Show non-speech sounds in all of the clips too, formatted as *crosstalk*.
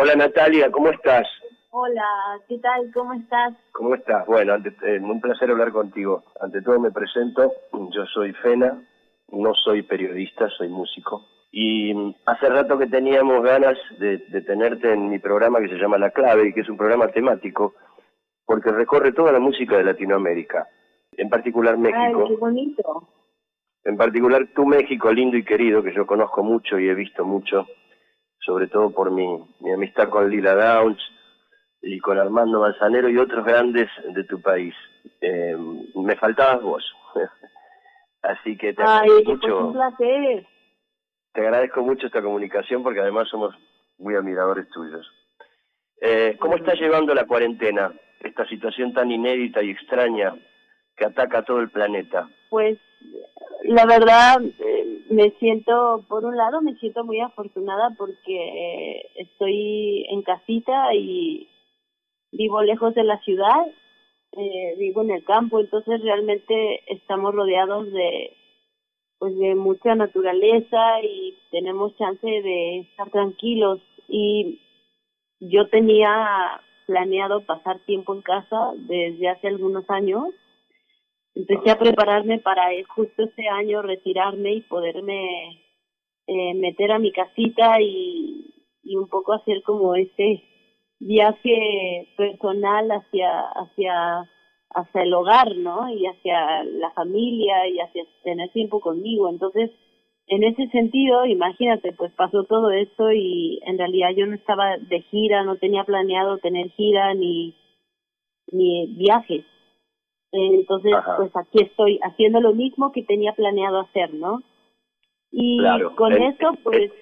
Hola Natalia, ¿cómo estás? Hola, ¿qué tal? ¿Cómo estás? ¿Cómo estás? Bueno, eh, un placer hablar contigo. Ante todo me presento, yo soy Fena, no soy periodista, soy músico. Y mm, hace rato que teníamos ganas de, tenerte en mi programa que se llama La Clave y que es un programa temático porque recorre toda la música de Latinoamérica, en particular México. Ay, qué bonito. En particular tu México lindo y querido, que yo conozco mucho y he visto mucho, sobre todo por mi, mi amistad con Lila Downs y con Armando Manzanero y otros grandes de tu país. Eh, me faltabas vos. *laughs* Así que te agradezco mucho. Un placer. Te agradezco mucho esta comunicación porque además somos muy admiradores tuyos. Eh, ¿Cómo estás llevando la cuarentena? Esta situación tan inédita y extraña que ataca a todo el planeta. Pues la verdad me siento, por un lado me siento muy afortunada porque estoy en casita y vivo lejos de la ciudad, eh, vivo en el campo, entonces realmente estamos rodeados de pues de mucha naturaleza y tenemos chance de estar tranquilos. Y yo tenía planeado pasar tiempo en casa desde hace algunos años empecé a prepararme para justo este año retirarme y poderme eh, meter a mi casita y, y un poco hacer como este viaje personal hacia hacia hacia el hogar, ¿no? Y hacia la familia y hacia tener tiempo conmigo. Entonces, en ese sentido, imagínate, pues pasó todo esto y en realidad yo no estaba de gira, no tenía planeado tener gira ni ni viajes. Entonces, pues aquí estoy haciendo lo mismo que tenía planeado hacer, ¿no? Y con eso, pues...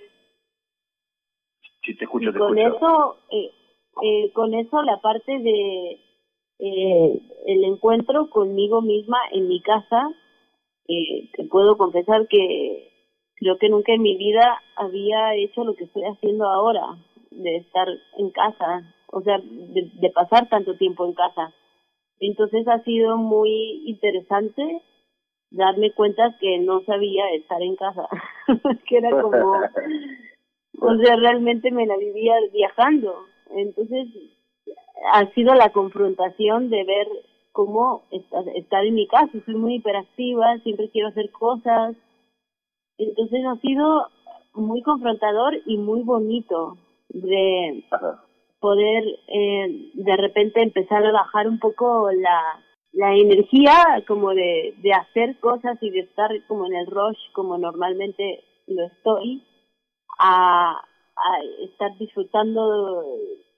Si te escucho, te con eso, eh, eh, con eso la parte de eh, el encuentro conmigo misma en mi casa, eh, te puedo confesar que creo que nunca en mi vida había hecho lo que estoy haciendo ahora, de estar en casa, o sea, de, de pasar tanto tiempo en casa. Entonces ha sido muy interesante darme cuenta que no sabía estar en casa, *laughs* que era como, *laughs* o sea, realmente me la vivía viajando. Entonces ha sido la confrontación de ver cómo estar en mi casa. Soy muy hiperactiva, siempre quiero hacer cosas. Entonces ha sido muy confrontador y muy bonito de poder eh, de repente empezar a bajar un poco la, la energía como de, de hacer cosas y de estar como en el rush como normalmente lo estoy a, estar disfrutando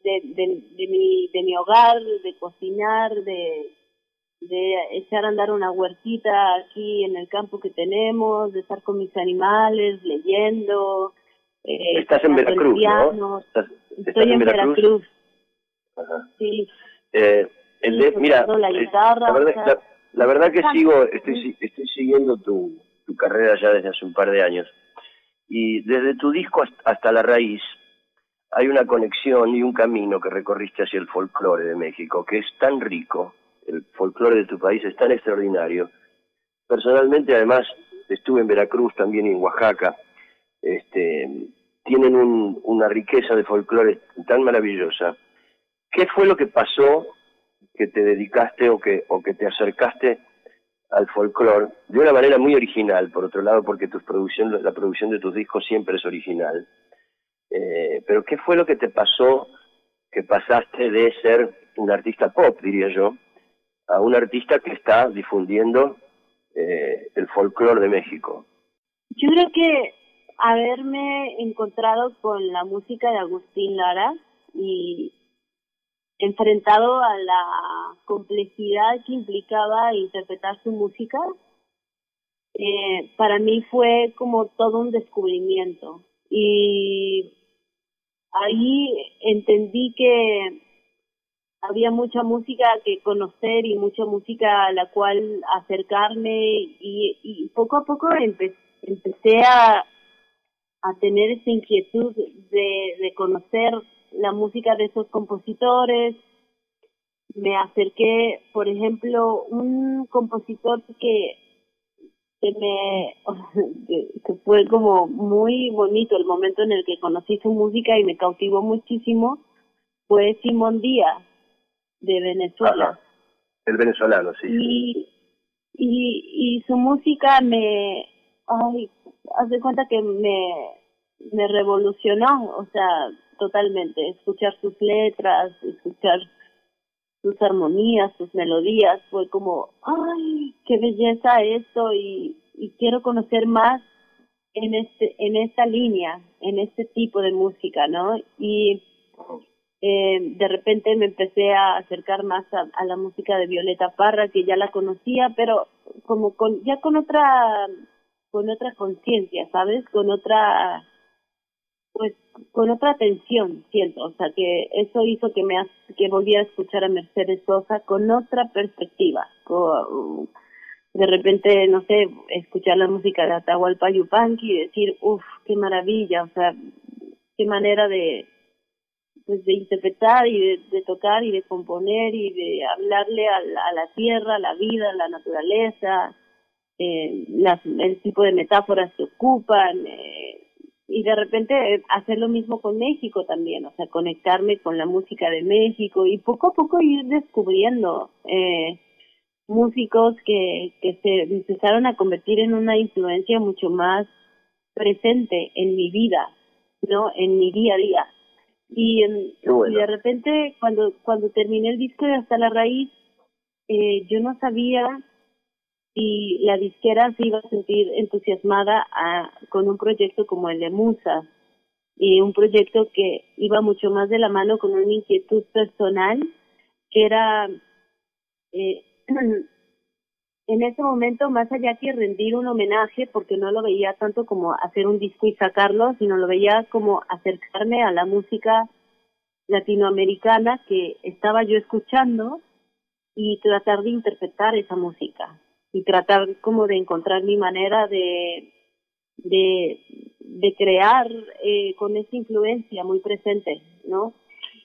de, de, de, mi, de mi hogar, de cocinar, de, de echar a andar una huertita aquí en el campo que tenemos, de estar con mis animales, leyendo. Eh, Estás en Veracruz, ¿no? ¿Estás, Estoy en Veracruz. Sí. Eh, el mira, la, eh, la, verdad, la, verdad que sigo, estoy, estoy siguiendo tu, tu carrera ya desde hace un par de años. Y desde tu disco hasta la raíz, hay una conexión y un camino que recorriste hacia el folclore de México, que es tan rico, el folclore de tu país es tan extraordinario. Personalmente, además, estuve en Veracruz, también en Oaxaca, este, tienen un, una riqueza de folclore tan maravillosa. ¿Qué fue lo que pasó que te dedicaste o que, te acercaste al folclore de una manera muy original, por otro lado, porque tu producción, la producción de tus discos siempre es original? Eh, pero ¿qué fue lo que te pasó que pasaste de ser un artista pop, diría yo, a un artista que está difundiendo eh, el folclore de México? Yo creo que haberme encontrado con la música de Agustín Lara y enfrentado a la complejidad que implicaba interpretar su música, eh, para mí fue como todo un descubrimiento. Y ahí entendí que había mucha música que conocer y mucha música a la cual acercarme y, poco a poco empecé a, a tener esa inquietud de, de conocer la música de esos compositores. Me acerqué, por ejemplo, un compositor que que me que fue como muy bonito el momento en el que conocí su música y me cautivó muchísimo fue Simón Díaz de Venezuela. El venezolano, sí. Y, y, y su música me, ay, haz de cuenta que me, me revolucionó, o sea, totalmente, escuchar sus letras, escuchar sus armonías, sus melodías, fue como, ay, qué belleza esto y, y quiero conocer más en este en esta línea, en este tipo de música, ¿no? Y eh, de repente me empecé a acercar más a, la música de Violeta Parra, que ya la conocía, pero como con ya con otra con otra conciencia, ¿sabes? Con otra pues con otra atención, siento, o sea, que eso hizo que me que volviera a escuchar a Mercedes Sosa con otra perspectiva. de repente, no sé, escuchar la música de Atahualpa Yupanqui y decir, uff, qué maravilla, o sea, qué manera de pues de interpretar y de, tocar y de componer y de hablarle a la, tierra, a la vida, a la naturaleza, eh, las, el tipo de metáforas que ocupan eh, y de repente hacer lo mismo con México también, o sea, conectarme con la música de México y poco a poco ir descubriendo eh, músicos que, que se empezaron a convertir en una influencia mucho más presente en mi vida, ¿no? En mi día a día. Y, y de repente, cuando, cuando terminé el disco de Hasta la Raíz, eh, yo no sabía si la disquera se iba a sentir entusiasmada a, con un proyecto como el de Musa, y un proyecto que iba mucho más de la mano con una inquietud personal, que era eh, *clears throat* en ese momento, más allá que rendir un homenaje, porque no lo veía tanto como hacer un disco y sacarlo, sino lo veía como acercarme a la música latinoamericana que estaba yo escuchando y tratar de interpretar esa música y tratar como de encontrar mi manera de de, de crear eh, con esa influencia muy presente, ¿no?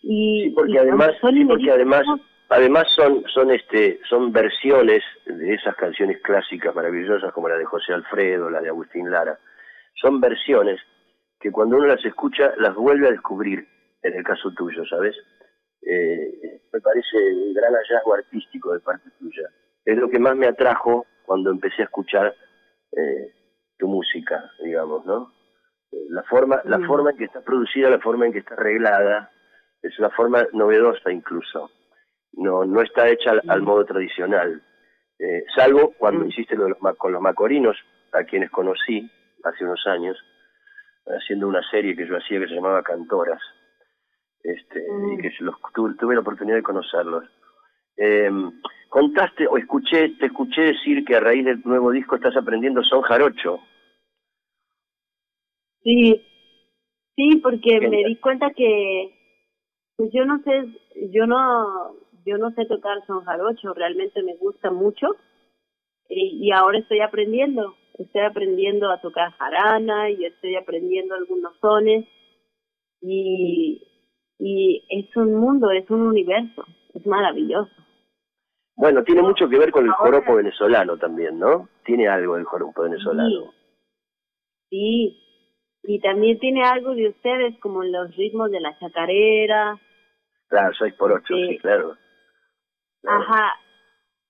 Y, porque además, porque además además son son este son versiones de esas canciones clásicas maravillosas como la de José Alfredo, la de Agustín Lara. Son versiones que cuando uno las escucha las vuelve a descubrir, en el caso tuyo, ¿sabes? Eh, me parece un gran hallazgo artístico de parte tuya. Es lo que más me atrajo cuando empecé a escuchar eh, tu música, digamos, ¿no? La forma, la mm. forma en que está producida, la forma en que está arreglada, es una forma novedosa incluso no, no está hecha al, modo tradicional, eh, salvo cuando hiciste lo con los macorinos, a quienes conocí hace unos años, haciendo una serie que yo hacía que se llamaba Cantoras, este, y mm. que los, tuve, la oportunidad de conocerlos. Eh, contaste o escuché, te escuché decir que a raíz del nuevo disco estás aprendiendo son jarocho. Sí, sí, porque me di cuenta que, pues yo no sé, yo no, yo no sé tocar son jarocho, realmente me gusta mucho y, ahora estoy aprendiendo, estoy aprendiendo a tocar jarana y estoy aprendiendo algunos sones y, y es un mundo, es un universo, es maravilloso. Bueno, tiene mucho que ver con el joropo venezolano también, ¿no? Tiene algo del joropo venezolano. Sí, y también tiene algo de ustedes como los ritmos de la chacarera. Claro, seis por ocho, sí, claro. Ajá,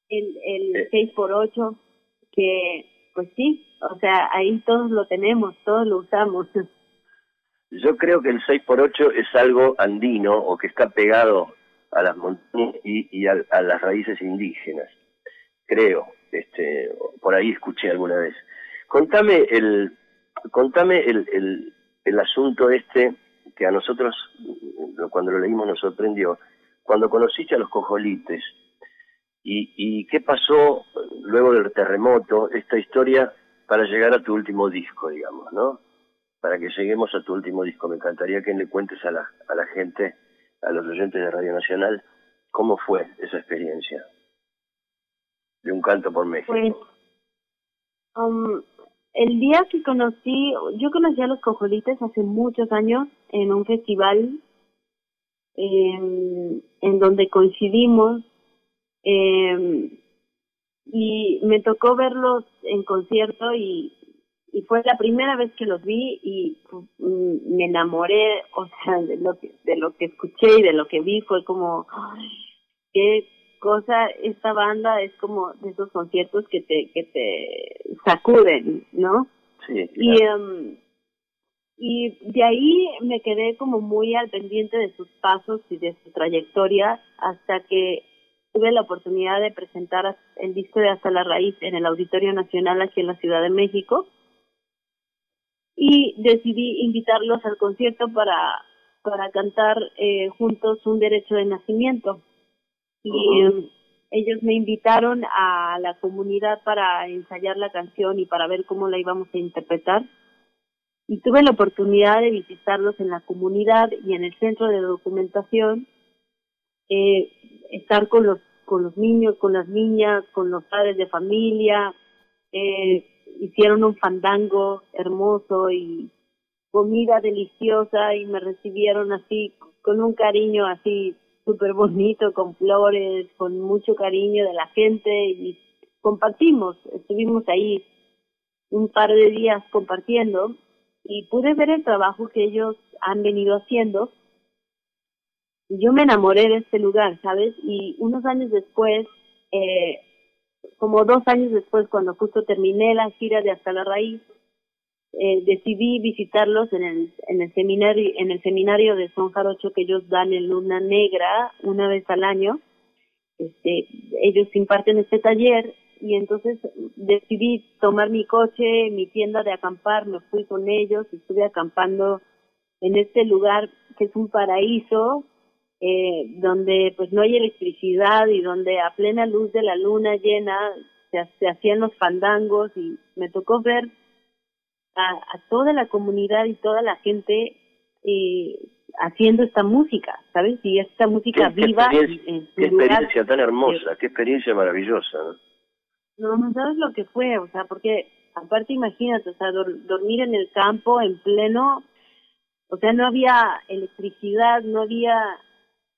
el, el 6 por 8 que pues sí, o sea, ahí todos lo tenemos, todos lo usamos. *laughs* Yo creo que el 6 por 8 es algo andino o que está pegado a las montañas y, y a, las raíces indígenas. Creo, este, por ahí escuché alguna vez. Contame el, contame el, el, el asunto este que a nosotros, cuando lo leímos, nos sorprendió. Cuando conociste a los cojolites, ¿Y, y qué pasó luego del terremoto, esta historia, para llegar a tu último disco, digamos, ¿no? Para que lleguemos a tu último disco. Me encantaría que le cuentes a la, a la gente, a los oyentes de Radio Nacional, cómo fue esa experiencia de un canto por México. Pues, um, el día que conocí, yo conocí a los cojolites hace muchos años en un festival en donde coincidimos eh, y me tocó verlos en concierto y, y fue la primera vez que los vi y mm, me enamoré, o sea, de lo que, de lo que escuché y de lo que vi fue como, qué cosa, esta banda es como de esos conciertos que te, que te sacuden, ¿no? Sí. Y, em, y de ahí me quedé como muy al pendiente de sus pasos y de su trayectoria hasta que tuve la oportunidad de presentar el disco de Hasta la Raíz en el Auditorio Nacional aquí en la Ciudad de México y decidí invitarlos al concierto para, para cantar eh, juntos un derecho de nacimiento. Y em, ellos me invitaron a la comunidad para ensayar la canción y para ver cómo la íbamos a interpretar. Y tuve la oportunidad de visitarlos en la comunidad y en el centro de documentación, eh, estar con los, con los niños, con las niñas, con los padres de familia, eh, hicieron un fandango hermoso y comida deliciosa y me recibieron así con un cariño así súper bonito, con flores, con mucho cariño de la gente y compartimos, estuvimos ahí un par de días compartiendo y pude ver el trabajo que ellos han venido haciendo. Yo me enamoré de este lugar, ¿sabes? Y unos años después eh, como dos años después, cuando justo terminé la gira de Hasta la Raíz, eh, decidí visitarlos en el, en el seminario, en el seminario de Son Jarocho que ellos dan en Luna Negra una vez al año. Este, ellos imparten este taller y entonces decidí tomar mi coche, mi tienda de acampar, me fui con ellos, estuve acampando en este lugar que es un paraíso, eh, donde pues no hay electricidad y donde a plena luz de la luna llena se, hacían los fandangos y me tocó ver a, toda la comunidad y toda la gente eh, haciendo esta música, ¿sabes? Y esta música viva. Qué experiencia, qué experiencia tan hermosa, qué experiencia maravillosa, ¿no? No, sabes lo que fue, o sea, porque aparte imagínate, o sea, dormir en el campo en pleno, o sea, no había electricidad, no había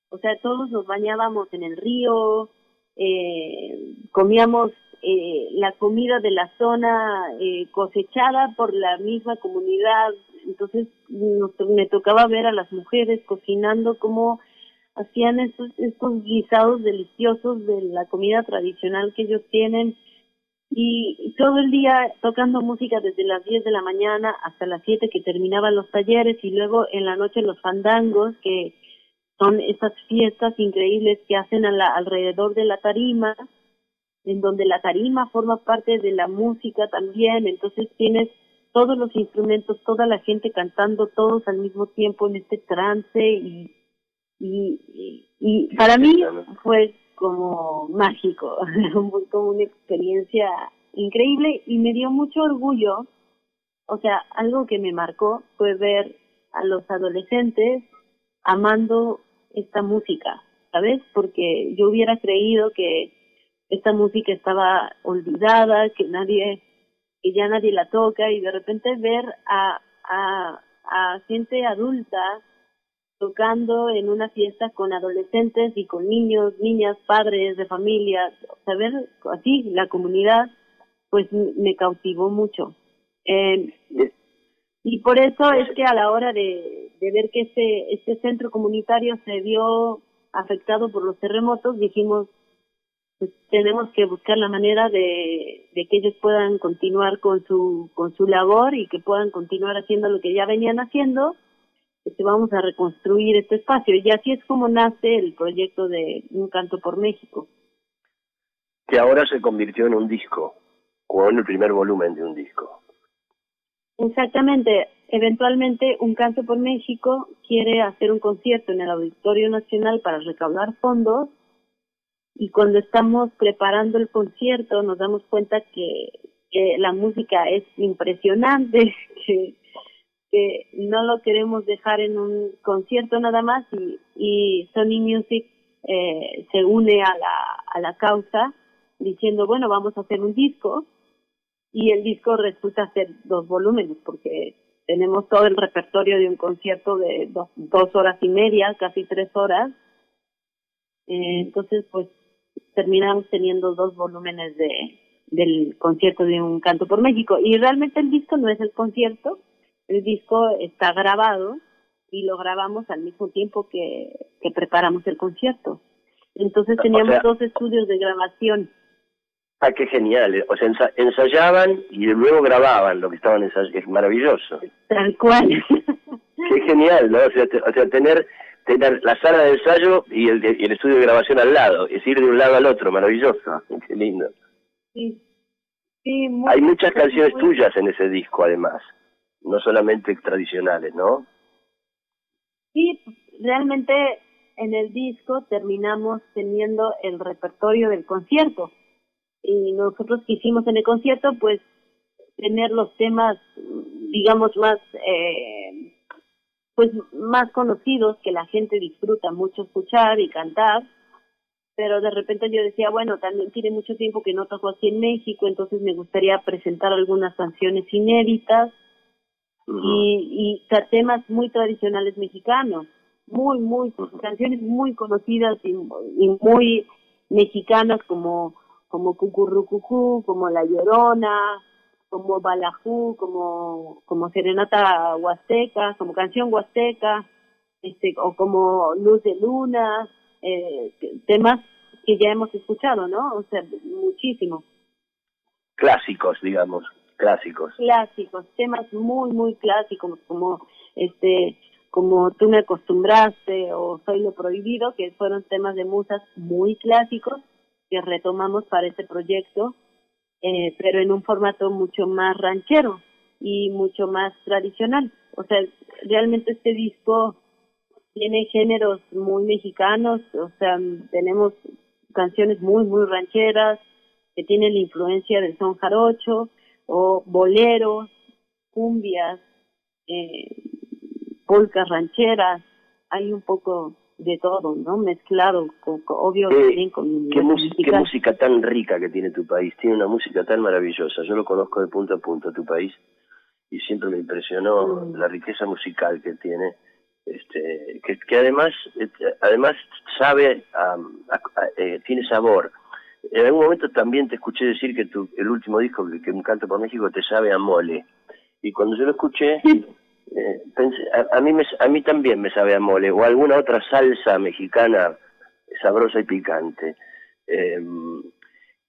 o sea, todos nos bañábamos en el río, eh, comíamos eh, la comida de la zona eh, cosechada por la misma comunidad, entonces me tocaba ver a las mujeres cocinando como hacían estos, estos guisados deliciosos de la comida tradicional que ellos tienen. Y todo el día tocando música desde las 10 de la mañana hasta las 7 que terminaban los talleres y luego en la noche los fandangos que son esas fiestas increíbles que hacen a la, alrededor de la tarima, en donde la tarima forma parte de la música también, entonces tienes todos los instrumentos, toda la gente cantando todos al mismo tiempo en este trance y, y, y, para mí fue como mágico, *laughs* como una experiencia increíble y me dio mucho orgullo, o sea, algo que me marcó fue ver a los adolescentes amando esta música, ¿sabes? Porque yo hubiera creído que esta música estaba olvidada, que nadie, que ya nadie la toca y de repente ver a, a, a gente adulta tocando en una fiesta con adolescentes y con niños, niñas, padres de familia, saber así la comunidad, pues me cautivó mucho. Eh, y por eso es que a la hora de, de ver que este, este centro comunitario se vio afectado por los terremotos, dijimos, pues tenemos que buscar la manera de, que ellos puedan continuar con su, con su labor y que puedan continuar haciendo lo que ya venían haciendo, este, vamos a reconstruir este espacio. Y así es como nace el proyecto de Un Canto por México. Que ahora se convirtió en un disco, o en el primer volumen de un disco. Exactamente. Eventualmente, Un Canto por México quiere hacer un concierto en el Auditorio Nacional para recaudar fondos y cuando estamos preparando el concierto nos damos cuenta que, la música es impresionante, *laughs* que, que no lo queremos dejar en un concierto nada más y, y Sony Music eh, se une a la, a la causa diciendo, bueno, vamos a hacer un disco y el disco resulta ser dos volúmenes porque tenemos todo el repertorio de un concierto de dos, dos horas y media, casi tres horas. Eh, entonces, pues terminamos teniendo dos volúmenes de del concierto de un canto por México y realmente el disco no es el concierto, el disco está grabado y lo grabamos al mismo tiempo que, que preparamos el concierto. Entonces teníamos dos estudios de grabación. Ah, qué genial. O sea, ensayaban y luego grababan lo que estaban ensayando. Es maravilloso. Tal cual. Qué genial, ¿no? O sea, o sea tener tener la sala de ensayo y el, el estudio de grabación al lado, es ir de un lado al otro, maravilloso. Qué lindo. Sí. sí Hay muchas canciones tuyas en ese disco, además. No solamente tradicionales, ¿no? Sí, realmente en el disco terminamos teniendo el repertorio del concierto y nosotros quisimos en el concierto pues tener los temas digamos más eh, pues más conocidos que la gente disfruta mucho escuchar y cantar pero de repente yo decía bueno también tiene mucho tiempo que no toco aquí en México entonces me gustaría presentar algunas canciones inéditas y, y temas muy tradicionales mexicanos muy, muy, canciones muy conocidas y, muy mexicanas como, como Cucurrucucú, como La Llorona, como Balajú, como, como Serenata Huasteca, como Canción Huasteca, este, o como Luz de Luna, eh, temas que ya hemos escuchado, ¿no? O sea, muchísimo. Clásicos, digamos, clásicos. Clásicos, temas muy, muy clásicos, como este como Tú me acostumbraste o Soy lo prohibido, que fueron temas de musas muy clásicos que retomamos para este proyecto, eh, pero en un formato mucho más ranchero y mucho más tradicional. O sea, realmente este disco tiene géneros muy mexicanos, o sea, tenemos canciones muy, muy rancheras que tienen la influencia del son jarocho o boleros, cumbias, eh, polcas rancheras, hay un poco de todo, ¿no? Mezclado, con, obvio, eh, con ¿qué, música, qué música tan rica que tiene tu país, tiene una música tan maravillosa. Yo lo conozco de punto a punto, tu país, y siempre me impresionó mm. la riqueza musical que tiene. Este, que, que además eh, además sabe eh, tiene sabor en algún momento también te escuché decir que tu, el último disco que, que un canto por México te sabe a mole y cuando yo lo escuché eh, a, mí me, a también me sabe a mole o alguna otra salsa mexicana sabrosa y picante. Eh,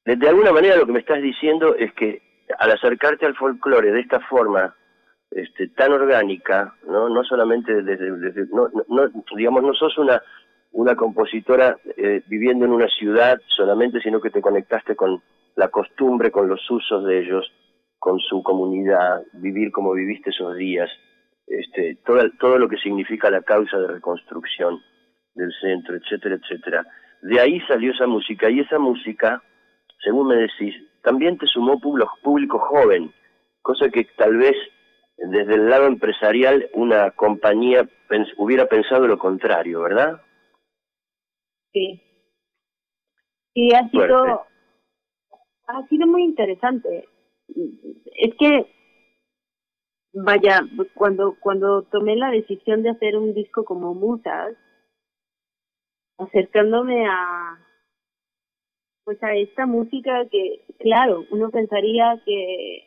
de, alguna manera lo que me estás diciendo es que al acercarte al folclore de esta forma este, tan orgánica, no, no solamente desde, no, no, digamos, no sos una una compositora eh, viviendo en una ciudad solamente, sino que te conectaste con la costumbre, con los usos de ellos, con su comunidad, vivir como viviste esos días este, todo, todo lo que significa la causa de reconstrucción del centro, etcétera, etcétera. De ahí salió esa música y esa música, según me decís, también te sumó público, joven, cosa que tal vez desde el lado empresarial una compañía hubiera pensado lo contrario, ¿verdad? Sí. Sí, ha sido, ha sido muy interesante. Es que vaya, cuando, cuando tomé la decisión de hacer un disco como Musas, acercándome a, pues a esta música que, claro, uno pensaría que,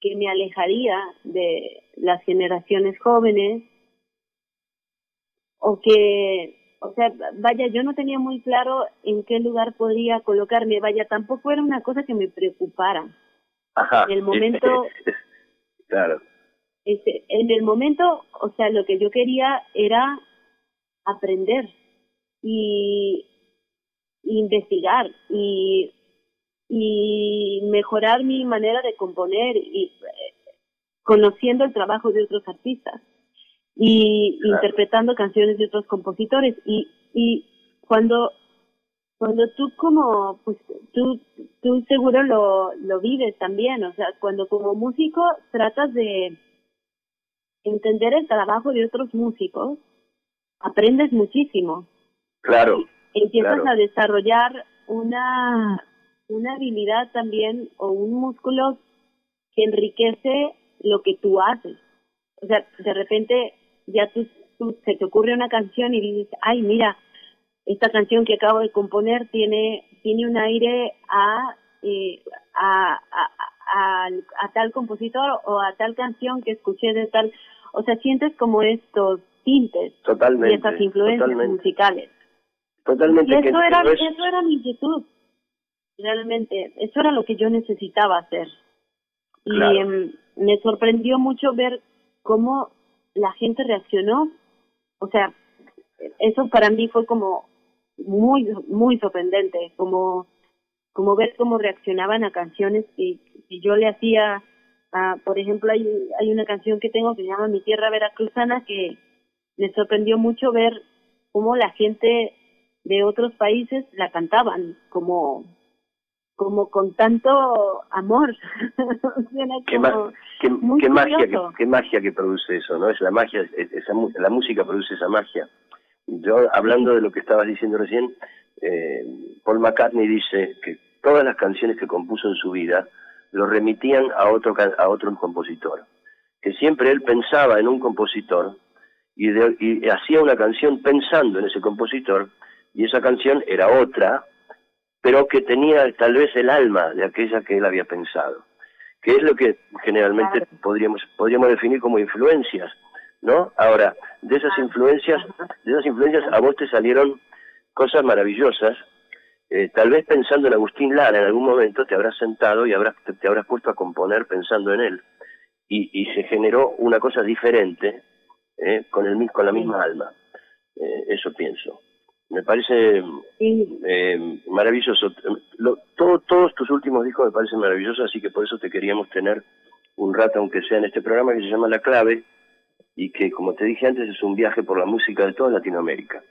que me alejaría de las generaciones jóvenes, o que, o sea, vaya, yo no tenía muy claro en qué lugar podría colocarme, vaya, tampoco era una cosa que me preocupara. Ajá. En el momento... *laughs* claro este, en el momento, o sea, lo que yo quería era aprender y investigar y, y mejorar mi manera de componer y conociendo el trabajo de otros artistas y interpretando canciones de otros compositores. Y, y cuando cuando tú como pues tú tú seguro lo lo vives también o sea cuando como músico tratas de entender el trabajo de otros músicos, aprendes muchísimo. Claro. Empiezas a desarrollar una, una habilidad también o un músculo que enriquece lo que tú haces. O sea, de repente ya tú, se te ocurre una canción y dices, ay, mira, esta canción que acabo de componer tiene tiene un aire a, eh, a, a, a, tal compositor o a tal canción que escuché de tal, o sea, sientes como estos tintes totalmente, y esas influencias musicales. Totalmente. Y eso, era, eso era mi inquietud, realmente, eso era lo que yo necesitaba hacer. Y em, me sorprendió mucho ver cómo la gente reaccionó, o sea, eso para mí fue como muy, muy sorprendente, como, como ver cómo reaccionaban a canciones que, yo le hacía, a, por ejemplo, hay, hay una canción que tengo que se llama Mi Tierra Veracruzana que me sorprendió mucho ver cómo la gente de otros países la cantaban, como como con tanto amor. *laughs* qué, magia, que, qué magia que produce eso, ¿no? Es la magia, esa, la música produce esa magia. Yo, hablando de lo que estabas diciendo recién, eh, Paul McCartney dice que todas las canciones que compuso en su vida lo remitían a otro, a otro compositor. Que siempre él pensaba en un compositor y, y hacía una canción pensando en ese compositor y esa canción era otra, pero que tenía tal vez el alma de aquella que él había pensado, que es lo que generalmente podríamos, podríamos definir como influencias ¿no? Ahora, de esas influencias, de esas influencias a vos te salieron cosas maravillosas. Eh, tal vez pensando en Agustín Lara en algún momento te habrás sentado y habrás, te, habrás puesto a componer pensando en él. Y, y se generó una cosa diferente eh, con, el, con la misma alma. Eh, eso pienso. Me parece eh, maravilloso. Lo, todo, todos tus últimos discos me parecen maravillosos, así que por eso te queríamos tener un rato, aunque sea en este programa que se llama La Clave, y que, como te dije antes, es un viaje por la música de toda Latinoamérica.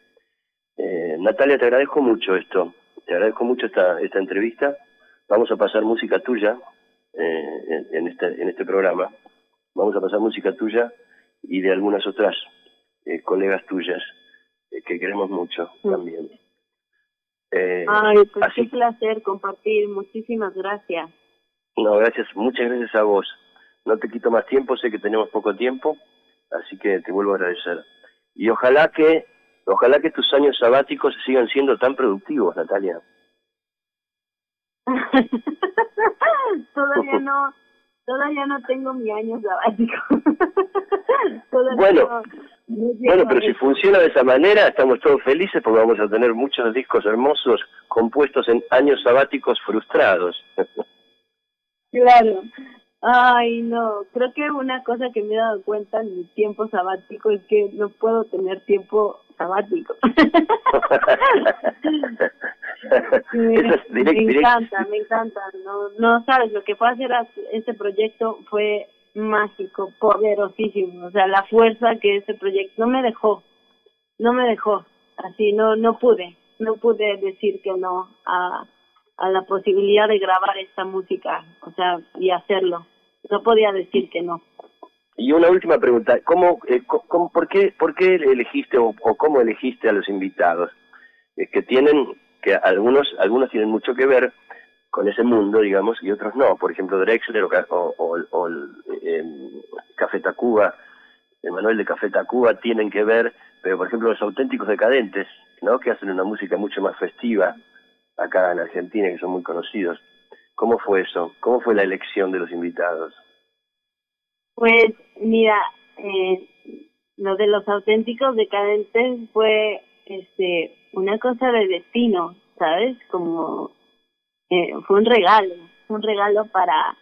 Eh, Natalia, te agradezco mucho esto, te agradezco mucho esta, esta entrevista. Vamos a pasar música tuya eh, en, este, en este programa. Vamos a pasar música tuya y de algunas otras eh, colegas tuyas que queremos mucho también. Ay, pues qué placer compartir. Muchísimas gracias. No, gracias, muchas gracias a vos. No te quito más tiempo, sé que tenemos poco tiempo. Así que te vuelvo a agradecer. Y ojalá que, ojalá que tus años sabáticos sigan siendo tan productivos, Natalia. *laughs* todavía no, todavía no tengo mi año sabático. *laughs* bueno, bueno, pero si funciona de esa manera, estamos todos felices porque vamos a tener muchos discos hermosos compuestos en años sabáticos frustrados. *laughs* claro, Ay, no, creo que una cosa que me he dado cuenta en mi tiempo sabático es que no puedo tener tiempo sabático. *laughs* me, encanta, me encanta. No, no sabes, lo que fue hacer este proyecto fue mágico, poderosísimo. O sea, la fuerza que ese proyecto no me dejó, no me dejó. Así, no, no pude, no pude decir que no a, a la posibilidad de grabar esta música, o sea, y hacerlo no podía decir que no. Y una última pregunta, ¿cómo, eh, por, qué, ¿por qué elegiste o, cómo elegiste a los invitados? Que tienen, que algunos, algunos tienen mucho que ver con ese mundo, digamos, y otros no. Por ejemplo, Drexler o, o, eh, Café Tacuba, Manuel de Café Tacuba tienen que ver, pero por ejemplo los auténticos decadentes, ¿no? Que hacen una música mucho más festiva acá en Argentina, que son muy conocidos. ¿Cómo fue eso? ¿Cómo fue la elección de los invitados? Pues mira, eh, lo de los auténticos decadentes fue este una cosa de destino, ¿sabes? Como eh, fue un regalo, un regalo para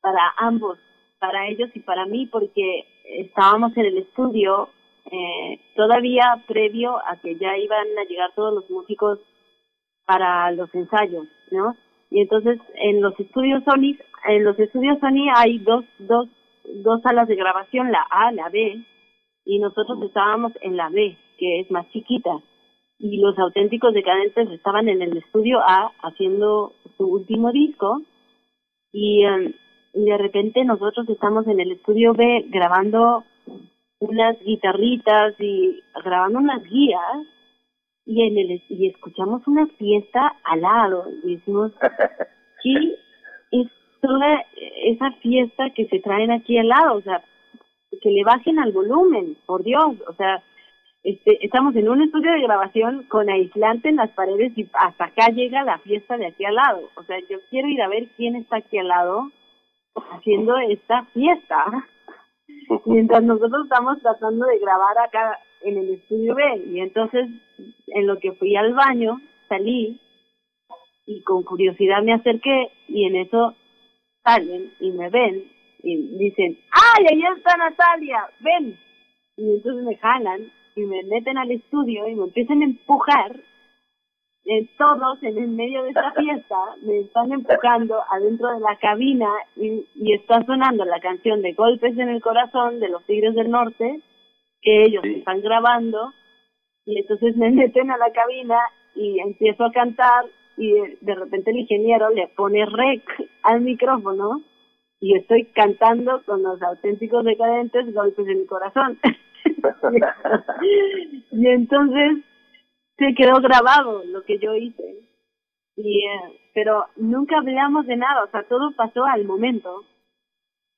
para ambos, para ellos y para mí, porque estábamos en el estudio eh, todavía previo a que ya iban a llegar todos los músicos para los ensayos, ¿no? y entonces en los estudios Sony en los estudios Sony hay dos dos dos salas de grabación la A la B y nosotros estábamos en la B que es más chiquita. Y los auténticos decadentes estaban en el estudio A haciendo su último disco. Y, y de repente nosotros estamos en el estudio B grabando unas guitarritas y grabando unas guías y en el y escuchamos una fiesta al lado y decimos *laughs* ¿qué es toda esa fiesta que se traen aquí al lado? O sea, que le bajen al volumen, por Dios, o sea, este, estamos en un estudio de grabación con aislante en las paredes y hasta acá llega la fiesta de aquí al lado. O sea, yo quiero ir a ver quién está aquí al lado haciendo esta fiesta. *laughs* Mientras nosotros estamos tratando de grabar acá en el estudio B. Y entonces, en lo que fui al baño, salí y con curiosidad me acerqué y en eso salen y me ven y dicen, ¡ay, ahí está Natalia! ¡Ven! Y entonces me jalan y me meten al estudio y me empiezan a empujar, eh, todos en el medio de esta fiesta me están empujando adentro de la cabina y, y está sonando la canción de Golpes en el Corazón de los Tigres del Norte, que ellos están grabando, y entonces me meten a la cabina y empiezo a cantar y de, repente el ingeniero le pone rec al micrófono y estoy cantando con los auténticos decadentes golpes en mi corazón. *laughs* y entonces se quedó grabado lo que yo hice. Y, eh, pero nunca hablamos de nada, o sea, todo pasó al momento.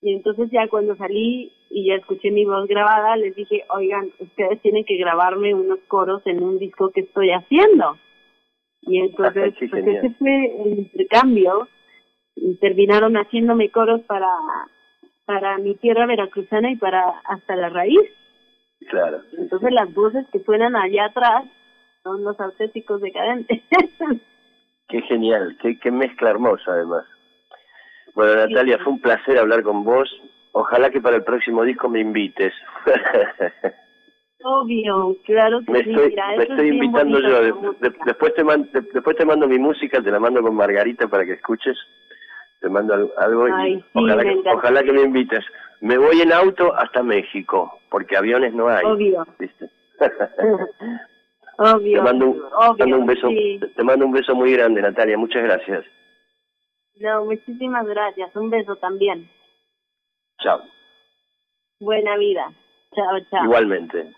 Y entonces ya cuando salí y ya escuché mi voz grabada, les dije, oigan, ustedes tienen que grabarme unos coros en un disco que estoy haciendo. Y entonces, *laughs* pues ese fue el intercambio. Y terminaron haciéndome coros para, para mi tierra veracruzana y para hasta la raíz. Claro. Entonces las voces que suenan allá atrás son los auténticos decadentes. *laughs* qué genial, qué, qué mezcla hermosa además. Bueno, Natalia, fue un placer hablar con vos. Ojalá que para el próximo disco me invites. *laughs* Obvio, claro que me sí. Estoy, me estoy invitando yo. después, te mando, después te mando mi música, te la mando con Margarita para que escuches. Te mando algo y ojalá, que, ojalá que me invites. Me voy en auto hasta México, porque aviones no hay. Obvio. ¿viste? *laughs* obvio. Te mando, un, beso, te mando un beso muy grande, Natalia. Muchas gracias. No, muchísimas gracias. Un beso también. Chao. Buena vida. Chao, chao. Igualmente.